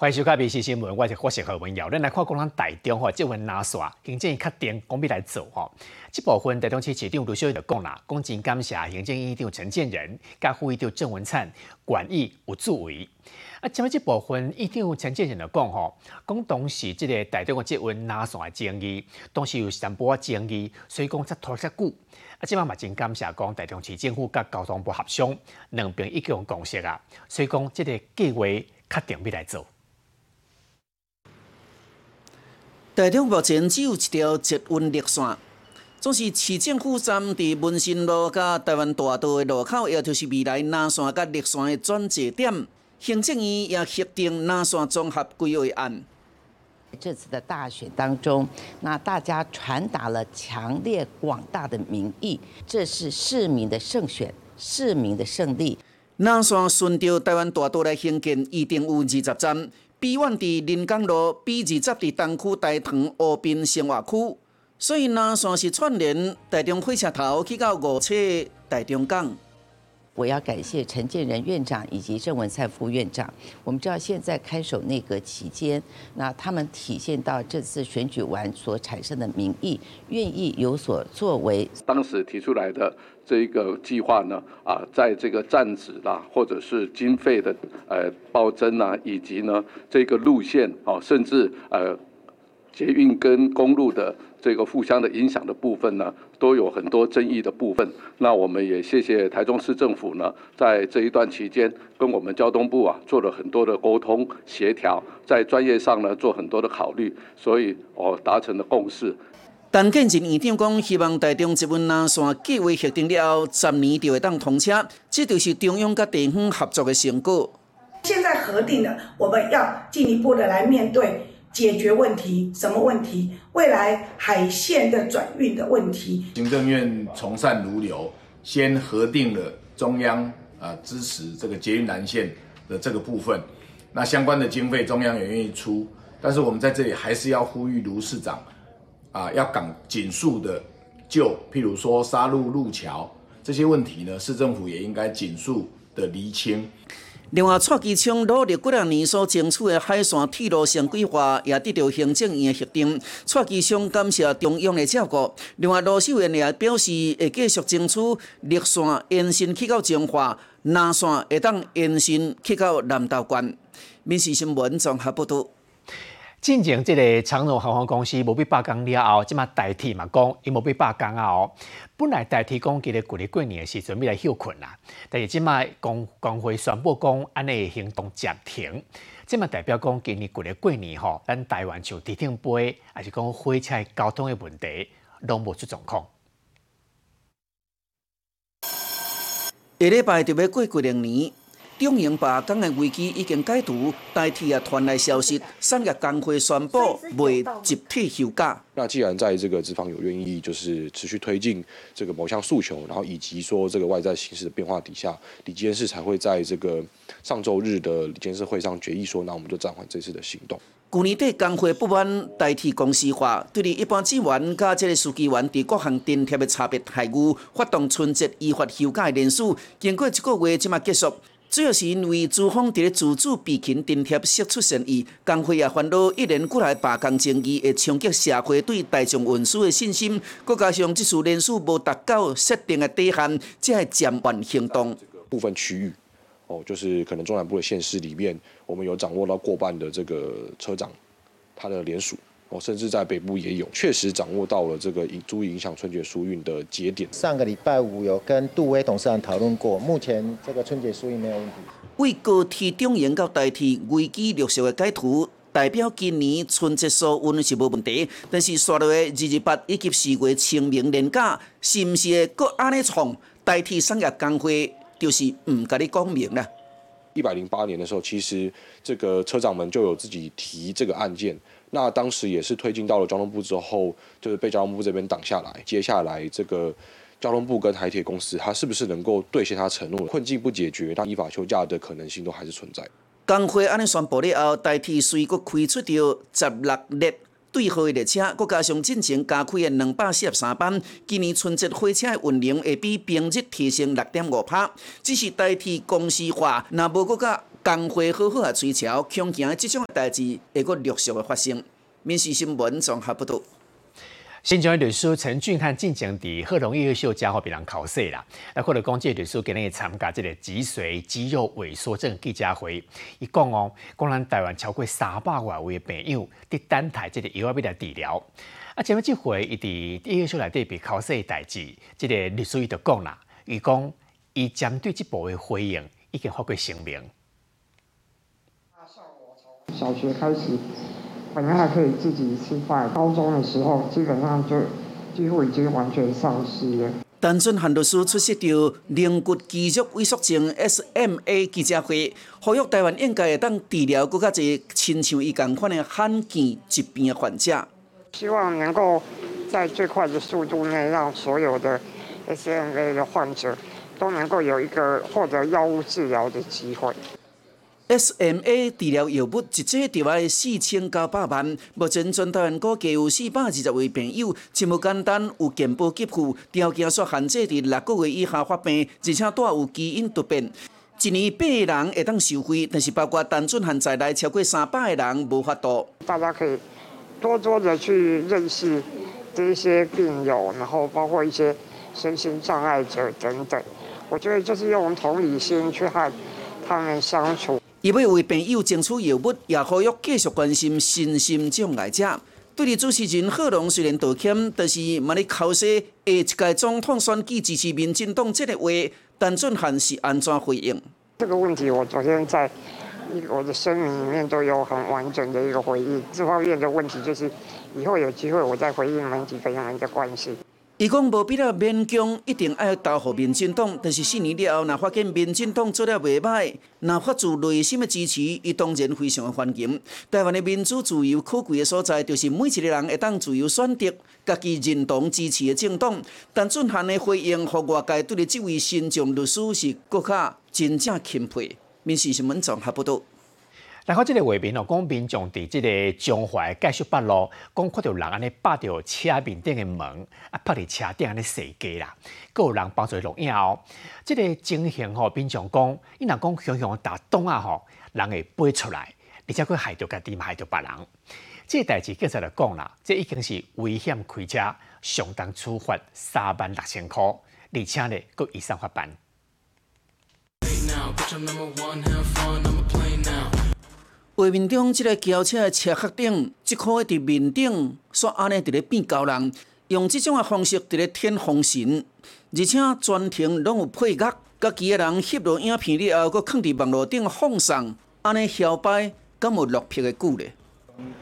欢迎收看《闽西新闻》，我是郭世和文耀。咱来看，共咱台中吼，这份拿刷行政院确定讲要来做吼。这部分台中市市长卢秀就讲啦，讲真感谢行政院长陈建仁、甲副议长郑文灿，管意有作为。啊，前面这部分议长陈建仁就讲吼，讲当时这个台中的这份拿刷的争议，当时有三波争议，所以讲才拖遮久。啊，即摆嘛真感谢讲台中市政府甲交通部协商，两边已经有共识啊，所以讲这个计划确定要来做。台中目前只有一条捷运绿线，总是市政府站伫文新路甲台湾大道的路口，也就是未来南线甲绿线的转折点。行政院也核定南线综合规划案。这次的大选当中，那大家传达了强烈广大的民意，这是市民的胜选，市民的胜利。南线顺着台湾大道来兴建，一定有二十站。B 院伫临江路，B 二十伫东区大塘湖滨生活区，所以南线是串联台中火车头去到五车台中港。我要感谢陈建仁院长以及郑文灿副院长。我们知道现在看守内阁期间，那他们体现到这次选举完所产生的民意，愿意有所作为。当时提出来的这个计划呢，啊，在这个站址啦，或者是经费的呃暴增啊，以及呢这个路线啊，甚至呃捷运跟公路的。这个互相的影响的部分呢，都有很多争议的部分。那我们也谢谢台中市政府呢，在这一段期间跟我们交通部啊做了很多的沟通协调，在专业上呢做很多的考虑，所以哦达成了共识。陈建仁院长讲，希望台中这份南线计划核定了后，十年就会当通车，这就是中央跟地方合作的成果。现在核定了，我们要进一步的来面对。解决问题，什么问题？未来海线的转运的问题。行政院从善如流，先核定了中央啊支持这个捷运南线的这个部分，那相关的经费中央也愿意出，但是我们在这里还是要呼吁卢市长啊，要赶紧速的就，譬如说沙路路桥这些问题呢，市政府也应该紧速的厘清。另外，蔡其昌努力几两年所争取的海线铁路线规划，也得到行政院的核定。蔡其昌感谢中央的照顾。另外，罗秀燕也表示，会继续争取绿线延伸去到彰化，南线会当延伸去到南投县。民事新闻综合报道。进前即个长荣航空公司无被罢工了后，即马代替嘛讲，伊无被罢工啊哦。本来代替讲，记得过年过年诶时阵要来休困啦，但是即马工工会宣布讲，安尼行动暂停。即马代表讲，今年过年过年吼，咱台湾就地停飞，还是讲火车交通的问题，拢无出状况。下礼拜就要过过年。中营罢工的危机已经解除，代替啊传来消息，产业工会宣布未集体休假。那既然在这个资方有愿意，就是持续推进这个某项诉求，然后以及说这个外在形势的变化底下，李监事才会在这个上周日的李监事会上决议说，那我们就暂缓这次的行动。去年底工会不满代替公司化，对于一般职员甲这个司机员伫各项津贴的差别待遇，发动春节依法休假的人数，经过一个月即马结束。主要是因为资方伫咧自主备勤津贴释出善意，工会也烦恼一年过来罢工争议会冲击社会对大众运输的信心，再加上这次人数无达到设定的底线，才会暂缓行动。部分区域，哦，就是可能中南部的县市里面，我们有掌握到过半的这个车长，他的联署。哦，甚至在北部也有，确实掌握到了这个影足以影响春节疏运的节点。上个礼拜五有跟杜威董事长讨论过，目前这个春节疏运没有问题。为高铁中营到代替危机绿色的解图，代表今年春节疏运是无问题。但是刷落的二二八以及四月清明年假，是毋是会搁安尼创代替商业工会，就是唔甲你讲明啦。一百零八年的时候，其实这个车长们就有自己提这个案件。那当时也是推进到了交通部之后，就是被交通部这边挡下来。接下来这个交通部跟台铁公司，它是不是能够兑现它承诺？困境不解决，那依法休假的可能性都还是存在。工会安尼宣布了后，代替随国开出着十六列对号的列车，再加上进行加开的两百四十三班，今年春节火车的运量会比平日提升六点五帕。只是代替公司化，那无搁甲工会好好啊追潮，恐惊即种代志会阁陆续的发生。民事新闻综合报道。新疆律师陈俊汉进前伫贺龙艺秀家伙别人考试啦，那或者讲这律师今日参加这个脊髓肌肉萎缩症记者会，伊讲哦，讲咱台湾超过三百外位朋友伫等待这个药要来治疗。啊，前面这回伊伫艺秀内底被考试的代志，这个律师伊就讲啦，伊讲伊针对这部的回应已经发过声明。小学开始。本来还可以自己吃饭，高中的时候基本上就几乎已经完全丧失了。陈俊汉律师出席着灵骨肌肉萎缩症 （SMA） 记者会，呼吁台湾应该会当治疗更加侪亲像伊共款的罕见疾病的患者。希望能够在最快的速度内，让所有的 SMA 的患者都能够有一个获得药物治疗的机会。SMA 治疗药物一剂就要四千九百万，目前全台湾估计有四百二十位朋友，真无简单，有健保给付，条件说限制伫六个月以下发病，而且带有基因突变。一年八个人会当收费，但是包括单纯限在内超过三百个人无法度。大家可以多多的去认识这些病友，然后包括一些身心障碍者等等。我觉得就是用同理心去和他们相处。伊要为朋友争取药物，也呼吁继续关心身心障碍者。对于主持人贺龙虽然道歉，但是嘛咧考试下一届总统选举支持民进党这个话，陈俊汉是安怎回应？这个问题我昨天在我的声明里面都有很完整的一个回应。这方面的问题就是以后有机会我再回应媒体朋友们的关系。伊讲无必要勉强，一定爱投互民进党。但是四年了后，若发现民进党做了袂歹，若发自内心的支持，伊当然非常的欢迎。台湾的民主自由可贵的所在，就是每一个人会当自由选择家己认同支持的政党。但俊汉的回应，互外界对这位新疆律师是更加真正钦佩。民事新闻综合报道。然后这个画面哦，讲民众伫这个中华介绍北路，讲看到人安尼拍着车面顶的门，啊拍伫车顶安尼射架啦，阁有人帮助录影哦。这个情形吼，民众讲，伊若讲熊熊打洞啊吼，人会飞出来，而且佫害着家己，嘛害着别人。这代志警察来讲啦，这已经是危险开车，相当处罚三万六千块，而且呢，佫以上法办。画面中，即个轿车的车壳顶，即颗伫面顶，煞安尼伫咧变高人，用即种的方式伫咧添风神，而且全程拢有配乐，家己的人翕落影片了后，搁放伫网络顶放送，安尼摇摆，敢有落魄的久咧？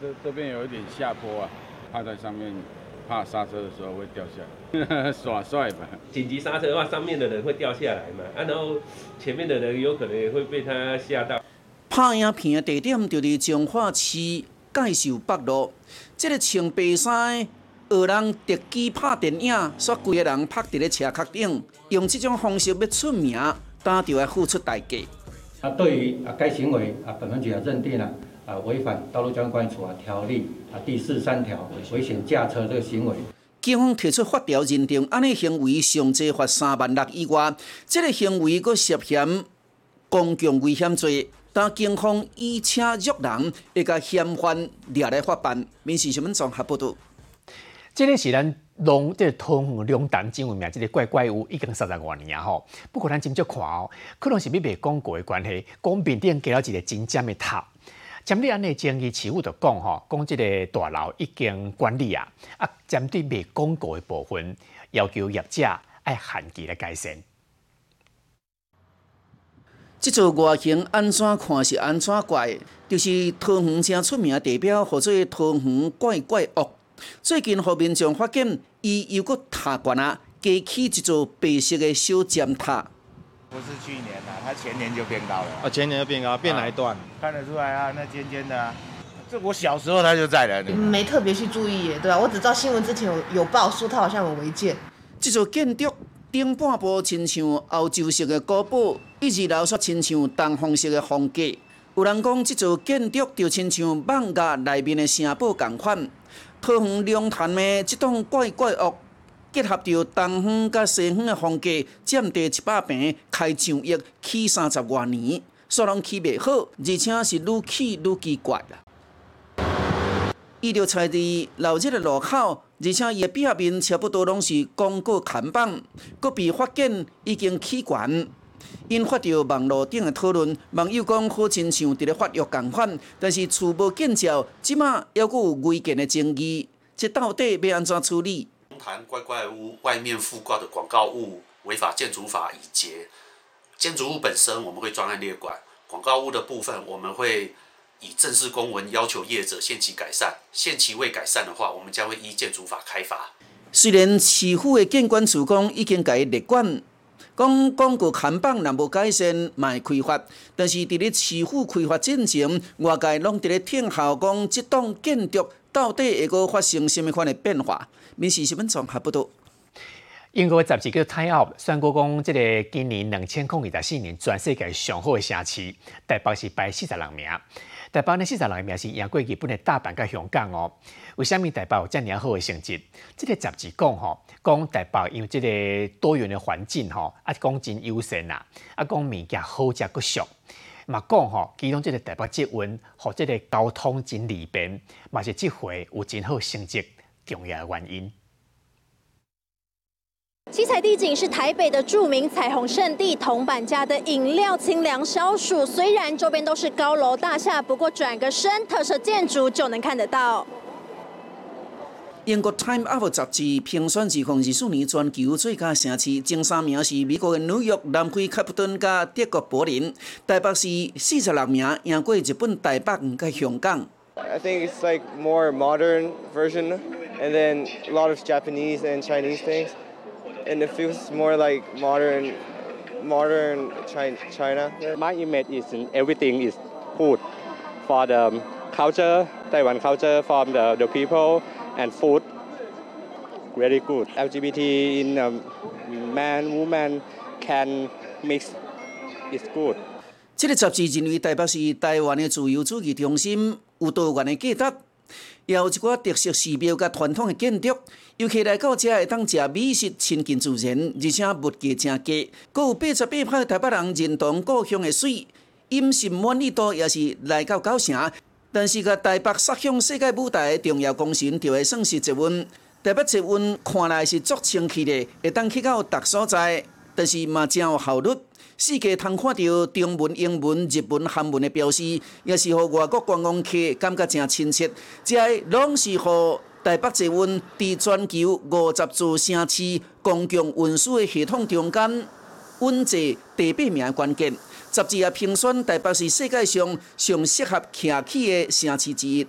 这这边有一点下坡啊，趴在上面，怕刹车的时候会掉下来，耍帅吧？紧急刹车的话，上面的人会掉下来嘛？啊，然后前面的人有可能也会被他吓到。拍影片的地点就伫彰化市介寿北路，这个穿白衫的学人特技拍电影，煞规个人拍伫咧车壳顶，用这种方式要出名，当就要付出代价。啊，对于啊该行为啊，本分局也认定了啊违反道路交通管理处啊条例啊第四十三条危险驾车这个行为。警方提出法条认定，安尼行为上最罚三万六以外，这个行为佫涉嫌公共危险罪。但警方以车辱人，会甲嫌犯抓来法办。民事新闻综合报道。这个是咱龙这通红龙胆真有名，这个怪怪物已经三十多年啊吼。不过咱真足看哦，可能是咪卖广告的关系，讲面顶加了一个真尖的塔。针对安尼争议，市府就讲吼，讲这个大楼已经管理啊，啊针对卖广告的部分，要求业者爱限期来改善。这座外形安怎看是安怎怪，就是桃园正出名地标，或者桃园怪怪屋。最近，后面众发现，伊又搁塔悬啊，加起一座白色的小尖塔。不是去年啊，它前年就变高了。啊，前年就变高，变哪一段？看得出来啊，那尖尖的啊。这我小时候它就在了。没特别去注意耶，对啊，我只知道新闻之前有有报说它好像有违建。这座建筑。顶半部亲像欧洲式的古堡，一二楼却亲像东方式的风格。有人讲，这座建筑就亲像万家内面的城堡同款。桃园龙潭的这栋怪怪屋，结合着东方甲西方的风格，占地一百平，开上亿，起三十多年。煞拢起袂好，而且是愈起愈奇怪啦。伊就踩伫老街的路口，而且伊的壁面差不多拢是广告看板，搁被发现已经起悬。引发着网络顶的讨论，网友讲好亲像伫咧发育共款，但是厝无建照，即马还阁有违建的争议，这到底要安怎处理？谈怪怪屋外面附挂的广告物违法建筑法已结，建筑物本身我们会专案列管，广告物的部分我们会以正式公文要求业者限期改善，限期未改善的话，我们将会依建筑法开罚。虽然市府的建管处讲已经改列管。讲讲过看板若无改善，卖开发。但是伫咧市府开发进程，外界拢伫咧听候讲，即栋建筑到底会阁发生什么款的变化？民事新闻综合报道。英国杂志叫《Time Out》宣布讲，即个今年两千零二十四年全世界上好的城市，台北是排四十六名。台北呢四十六名是赢过日本的大阪甲香港哦。为虾米台北有遮尔好的成绩？即个杂志讲吼，讲台北因为即个多元的环境吼，啊讲真优胜啦，啊讲物件好食佫俗，嘛讲吼，其中即个台北捷运和即个交通真利便，嘛是即回有真好成绩重要的原因。七彩地景是台北的著名彩虹圣地，铜板家的饮料清凉消暑。虽然周边都是高楼大厦，不过转个身，特色建筑就能看得到。英国《Time Out》杂志评选二零二四年全球最佳城市，前三名是美国的纽约、南非开普敦加德国柏林。台北是四十六名，赢过日本台北加香港。I think it's like more modern version, and then a lot of Japanese and Chinese things. and it feels more like modern, modern China. My image is everything is food for the culture, Taiwan culture, from the, the people and food. Very good. LGBT in um, man, woman can mix. It's good. 这个杂志认为台北是台湾的自由主义中心，有多元的价值。 也有一寡特色寺庙甲传统的建筑，尤其来到遮会当食美食，亲近自然，而且物价正低。阁有八十八派台北人认同故乡的水，饮食满意度也是来到九成。但是，甲台北杀向世界舞台的重要工程，就会算是一运。台北一运看来是足清气的，会当去到达所在，但是嘛真有效率。世界通看到中文、英文、日文、韩文的标识，也是互外国观光客感觉真亲切。这拢是互台北捷运伫全球五十座城市公共运输的系统中间稳坐第八名的关键。十二也评选台北是世界上上适合骑起的城市之一。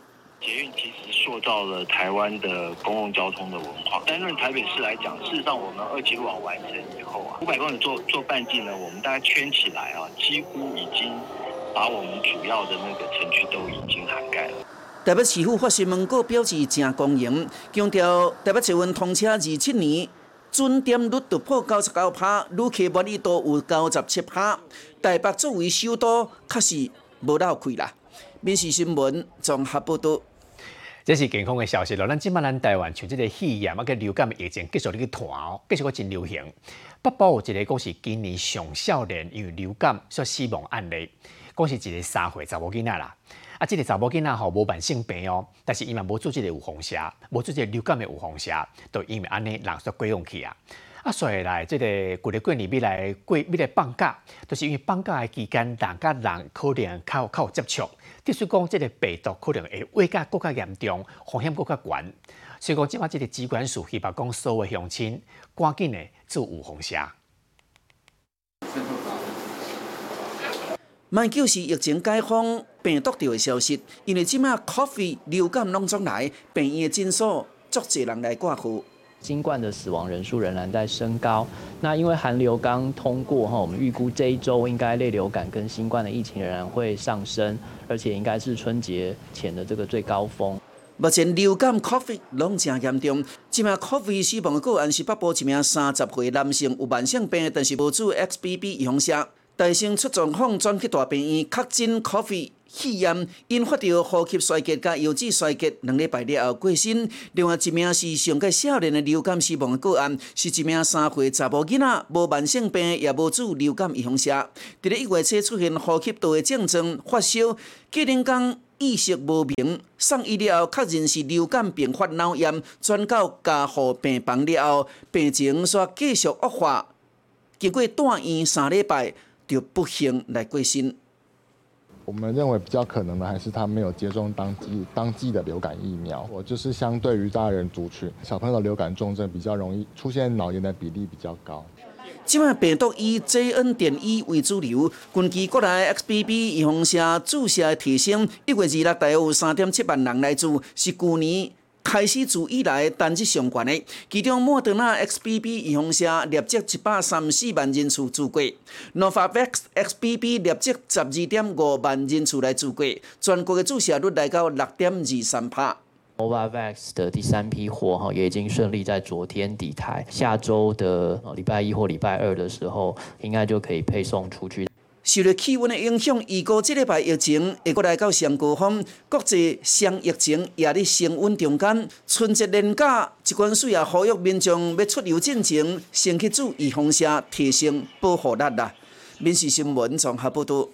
塑造了台湾的公共交通的文化。单论台北市来讲，事实上我们二期路网完成以后啊，五百公里做做半径呢，我们大概圈起来啊，几乎已经把我们主要的那个城区都已经涵盖了。台北市府发新闻稿表示正公营，强调台北捷运通车二七年，准点率突破九十九趴，旅客满意度有九十七趴。台北作为首都，确实无漏亏啦。民事新闻综合报道。这是健康的消息咯。咱即摆咱台湾像即个肺炎啊、个流感的疫情继续咧去传哦，继续个真流行。北部有一个讲是今年上少年因为流感所死亡案例，讲是一个三岁查某囡仔啦。啊，即个查某囡仔吼无慢性病哦，但是伊嘛无做即个有风险，无做即个流感的有风险，都因为安尼人说过用去啊。啊，所以来即个过日过年要来过要来放假，都是因为放假的期间人甲人可能较较有接触。即使讲，即个病毒可能会危加更加严重，风险更加悬。所以讲，即马即个机关署希望讲，所有乡亲赶紧的做预防针。卖就是疫情解封病毒掉的消息，因为即马 Coffee 流感拢总来，病院的诊所足侪人来挂号。新冠的死亡人数仍然在升高。那因为寒流刚通过哈，我们预估这一周应该类流感跟新冠的疫情仍然会上升，而且应该是春节前的这个最高峰。目前流感 COVID 拢正严重，即名 COVID 死亡的个案是北部一名三十岁男性，有慢性病，但是无做 XBB 阳性，大声出状况转去大病院确诊 COVID，肺炎，引发着呼吸衰竭甲腰子衰竭，两礼拜了后过身。另外一名是上届少年的流感死亡的个案，是一名三岁查甫囡仔，无慢性病，也无注流感预防射。伫咧一月初出现呼吸道的症状，发烧，过两天意识无明，送医了后确认是流感并发脑炎，转到加护病房了后，病情煞继续恶化，经过住院三礼拜，就不幸来过身。我们认为比较可能的还是他没有接种当季当季的流感疫苗。我就是相对于大人族群，小朋友的流感重症比较容易出现脑炎的比例比较高。即卖病毒以 JN. 点一为主流，根据国内 XBB 预防下注射提升，一月二日大约有三点七万人来自，是去年。开始自以来单日上悬的，其中莫德纳 XBB 预防射立即一百三十四万人次注过，Novavax XBB 立即十二点五万人次来注过，全国的注射率来到六点二三帕。Novavax 的第三批货哈也已经顺利在昨天抵台，下周的礼拜一或礼拜二的时候，应该就可以配送出去。受到气温的影响，预估这礼拜疫情会过来到上高峰。国际双疫情也伫升温中间。春节年假，一关水也呼吁民众要出游进前，先去做预防针，提升保护力啦。民事新闻综合报道。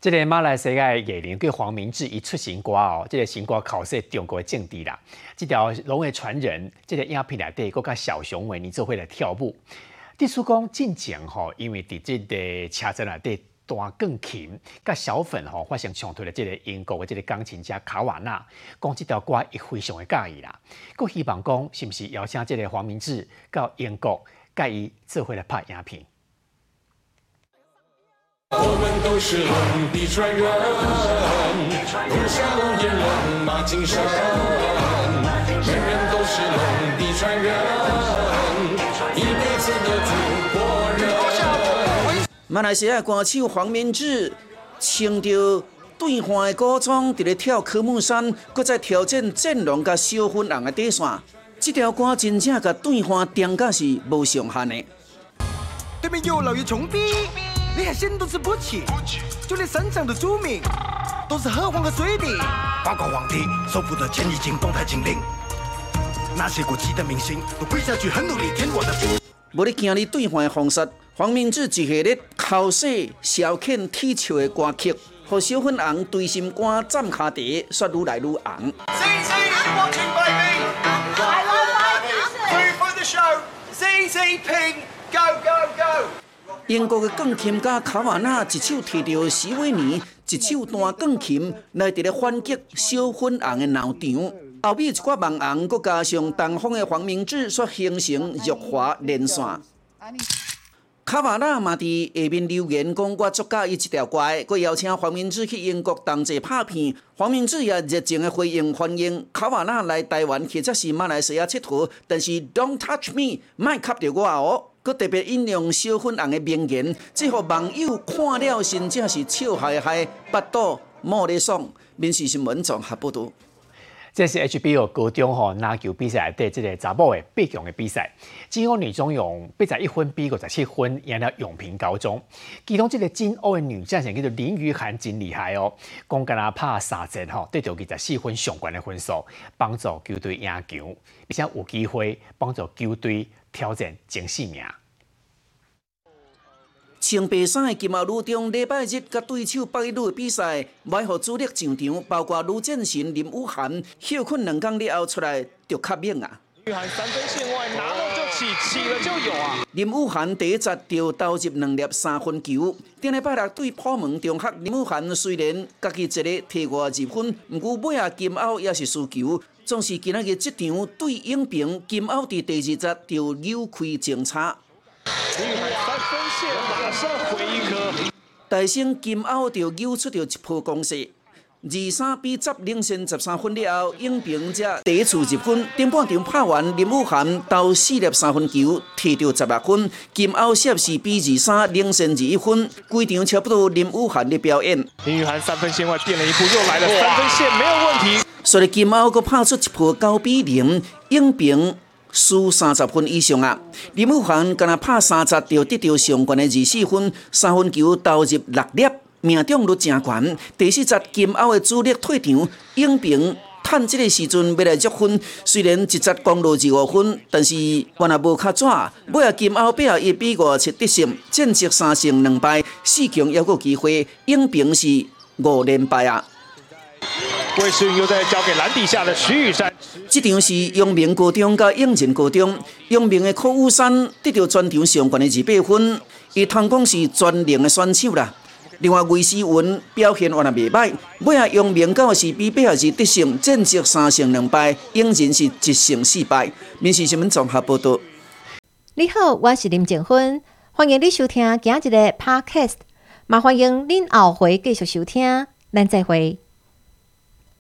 这个马来西亚艺人叫黄明志，伊出新歌哦，这个新歌考试中国的政治啦。这条龙的传人，这个影片内底，佮甲小熊维尼做伙来跳舞。地叔公进前吼，因为伫这个车站内底。大钢琴甲小粉吼发生冲突的这个英国的这个钢琴家卡瓦纳，讲这条歌伊非常的介意啦。佮希望讲是毋是邀请这个黄明志到英国介意做回来拍影片。我们都是龙的传人，龙下龙吟龙马精神，人人都是龙的传人，马来西亚歌手黄明志穿着对换的古装，伫咧跳科目三，搁再挑战阵容甲小粉红的底线。这条歌真正甲对换定价是无上限的。对面有老爷穷逼，你海鲜都吃不起，就连山上的猪米都是喝黄河水的。八卦皇帝收复的钱已经动态清零，那些过气的明星都跪下去很努力填我的福。无你今日兑换的方式。黄明志一系列口水消遣体笑的歌曲，和小粉红对心肝站卡地，说愈来愈红。英国的钢琴家卡瓦纳一手提着史威尼，一手弹钢琴，来伫咧反击小粉红的闹场。后面一挂网红，佮加上东方的黄明志，所形成辱华连线。卡瓦纳嘛伫下面留言讲，我作假伊一条歌，佮邀请黄明志去英国同齐拍片。黄明志也热情的回应欢迎卡瓦纳来台湾或者是马来西亚佚佗，但是 Don't touch me，莫吸着我哦。佮特别引用小粉红的名言，这互网友看了真正是笑嗨嗨，巴肚莫咧爽。民事新闻综合报道。这是 HBO 高中吼篮球比赛对这个查某的八强的比赛，金欧女中用八十一分比五十七分赢了永平高中。其中这个金欧的女战神叫做林雨涵，真厉害哦！讲跟他拍三战吼，得到二十四分上关的分数，帮助球队赢球，而且有机会帮助球队挑战前四名。穿白衫的金毛女中，礼拜日甲对手北一女的比赛，买互主力上场，包括卢建神、林武涵，休困两天了后出来就卡命啊！雨涵三分线外拿了就起，起了就有啊！林武涵第一节就投入两粒三分球。顶礼拜六对破门中学，林武涵虽然家己一个提外二分，毋过尾啊金鳌也是输球。总是今仔日这场对永平，金鳌伫第二节就扭开前差。林雨涵三分线马上回一颗，大胜金鳌就扭出着一波攻势，二三比十领先十三分了后，应平才第一次入分，顶半场拍完，林武涵投四粒三分球，摕到十六分，金鳌摄氏比二三领先二一分，规场差不多林武涵的表演。林雨涵三分线外垫了一步，又来了三分线，没有问题。所以金鳌阁拍出一波九比零，应平。输三十分以上啊！林武涵敢若拍三十，就得到上悬的二十四分，三分球投入六粒，命中率真悬。第四节金鳌的主力退场，应平。趁即个时阵要来积分，虽然一节光落二五分，但是我也无卡纸。尾啊金鳌八十一比五七得胜，战绩三胜两败，四强还有机会。应平是五连败啊！魏世云又在交给篮底下的徐雨山。这场是阳明高中甲应仁高中，阳明的柯武山得到全场上悬的二八分，伊通讲是全能的选手啦。另外，魏诗文表现也袂歹，尾下杨明到是比八十二得胜，战绩三胜两败，应仁是一胜四败。民事新闻综合报道。你好，我是林静芬，欢迎你收听今日的 Podcast，也欢迎您后回继续收听，咱再会。